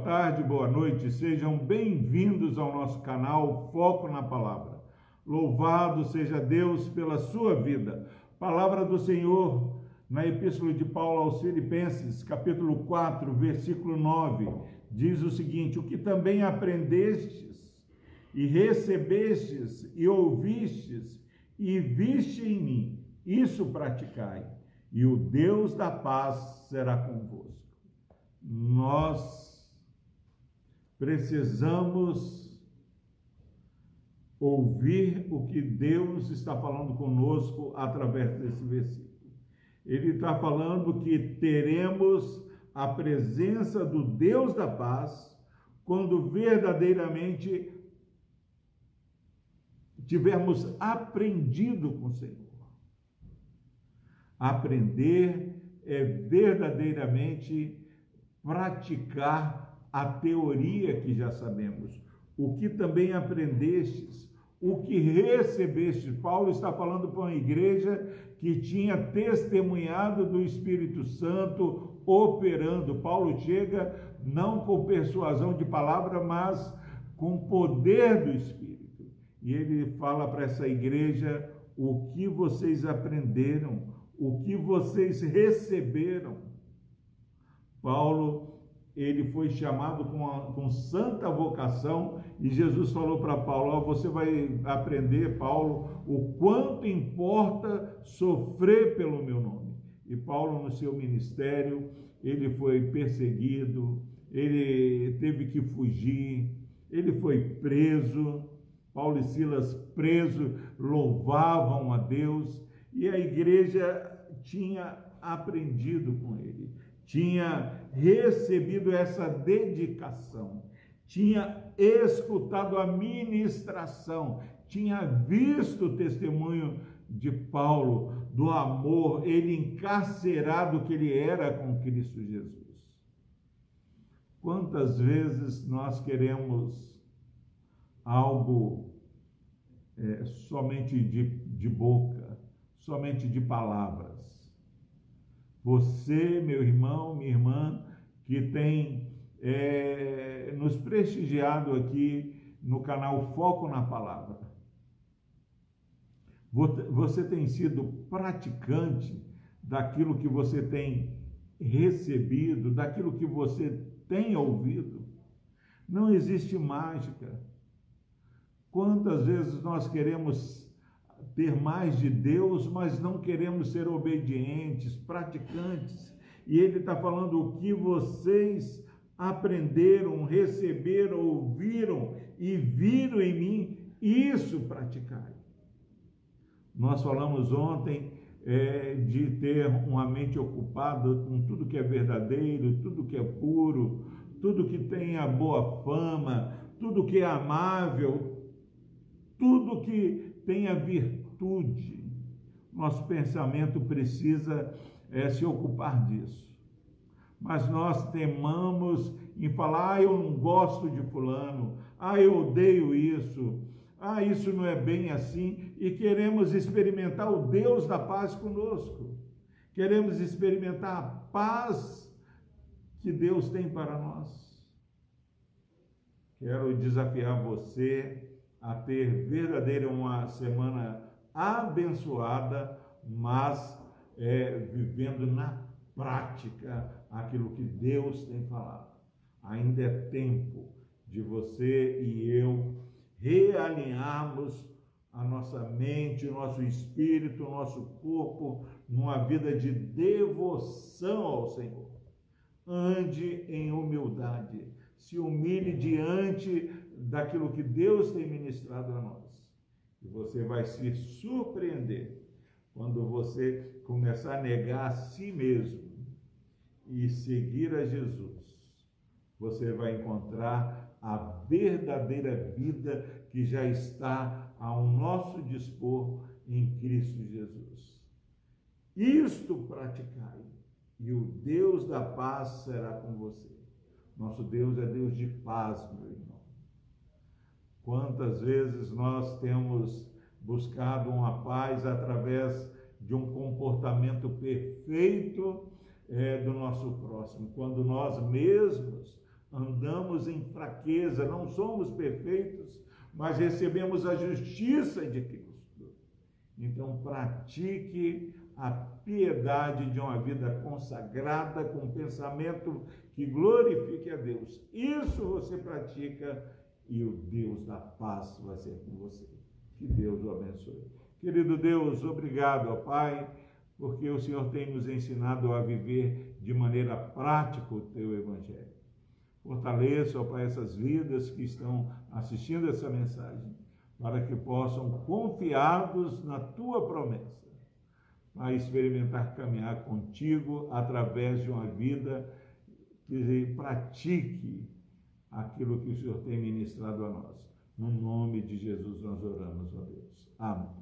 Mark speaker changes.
Speaker 1: boa tarde, boa noite. Sejam bem-vindos ao nosso canal Foco na Palavra. Louvado seja Deus pela sua vida. Palavra do Senhor na Epístola de Paulo aos Filipenses, capítulo 4, versículo 9, diz o seguinte: O que também aprendestes e recebestes e ouvistes e viste em mim, isso praticai, e o Deus da paz será convosco nós precisamos ouvir o que Deus está falando conosco através desse versículo. Ele está falando que teremos a presença do Deus da paz quando verdadeiramente tivermos aprendido com o Senhor. Aprender é verdadeiramente praticar a teoria que já sabemos, o que também aprendestes, o que recebestes. Paulo está falando para uma igreja que tinha testemunhado do Espírito Santo operando. Paulo chega não com persuasão de palavra, mas com poder do Espírito. E ele fala para essa igreja o que vocês aprenderam, o que vocês receberam Paulo, ele foi chamado com, a, com santa vocação e Jesus falou para Paulo: oh, você vai aprender, Paulo, o quanto importa sofrer pelo meu nome. E Paulo, no seu ministério, ele foi perseguido, ele teve que fugir, ele foi preso. Paulo e Silas presos louvavam a Deus e a igreja tinha aprendido com ele tinha recebido essa dedicação, tinha escutado a ministração, tinha visto o testemunho de Paulo do amor, ele encarcerado que ele era com Cristo Jesus. Quantas vezes nós queremos algo é, somente de, de boca, somente de palavras, você, meu irmão, minha irmã, que tem é, nos prestigiado aqui no canal Foco na Palavra. Você tem sido praticante daquilo que você tem recebido, daquilo que você tem ouvido. Não existe mágica. Quantas vezes nós queremos ter mais de Deus, mas não queremos ser obedientes, praticantes. E ele está falando o que vocês aprenderam, receberam, ouviram e viram em mim, isso praticai. Nós falamos ontem é, de ter uma mente ocupada com tudo que é verdadeiro, tudo que é puro, tudo que tem a boa fama, tudo que é amável, tudo que tenha virtude. Nosso pensamento precisa é, se ocupar disso. Mas nós temamos em falar, ah, eu não gosto de fulano, ah, eu odeio isso, ah, isso não é bem assim, e queremos experimentar o Deus da paz conosco. Queremos experimentar a paz que Deus tem para nós. Quero desafiar você a ter verdadeira uma semana abençoada, mas é, vivendo na prática aquilo que Deus tem falado. Ainda é tempo de você e eu realinharmos a nossa mente, o nosso espírito, o nosso corpo numa vida de devoção ao Senhor. Ande em humildade, se humilhe diante daquilo que Deus tem ministrado a nós. E você vai se surpreender quando você começar a negar a si mesmo e seguir a Jesus. Você vai encontrar a verdadeira vida que já está ao nosso dispor em Cristo Jesus. Isto praticai, e o Deus da paz será com você. Nosso Deus é Deus de paz, meu irmão. Quantas vezes nós temos buscado uma paz através de um comportamento perfeito é, do nosso próximo, quando nós mesmos andamos em fraqueza, não somos perfeitos, mas recebemos a justiça de Cristo. Então, pratique a piedade de uma vida consagrada, com pensamento que glorifique a Deus. Isso você pratica e o Deus da paz vai ser com você. Que Deus o abençoe. Querido Deus, obrigado, ó Pai, porque o Senhor tem nos ensinado a viver de maneira prática o teu evangelho. Fortaleça, ó Pai, essas vidas que estão assistindo essa mensagem, para que possam, confiados na tua promessa, a experimentar caminhar contigo através de uma vida que pratique aquilo que o Senhor tem ministrado a nós. No nome de Jesus nós oramos, ó Deus. Amém.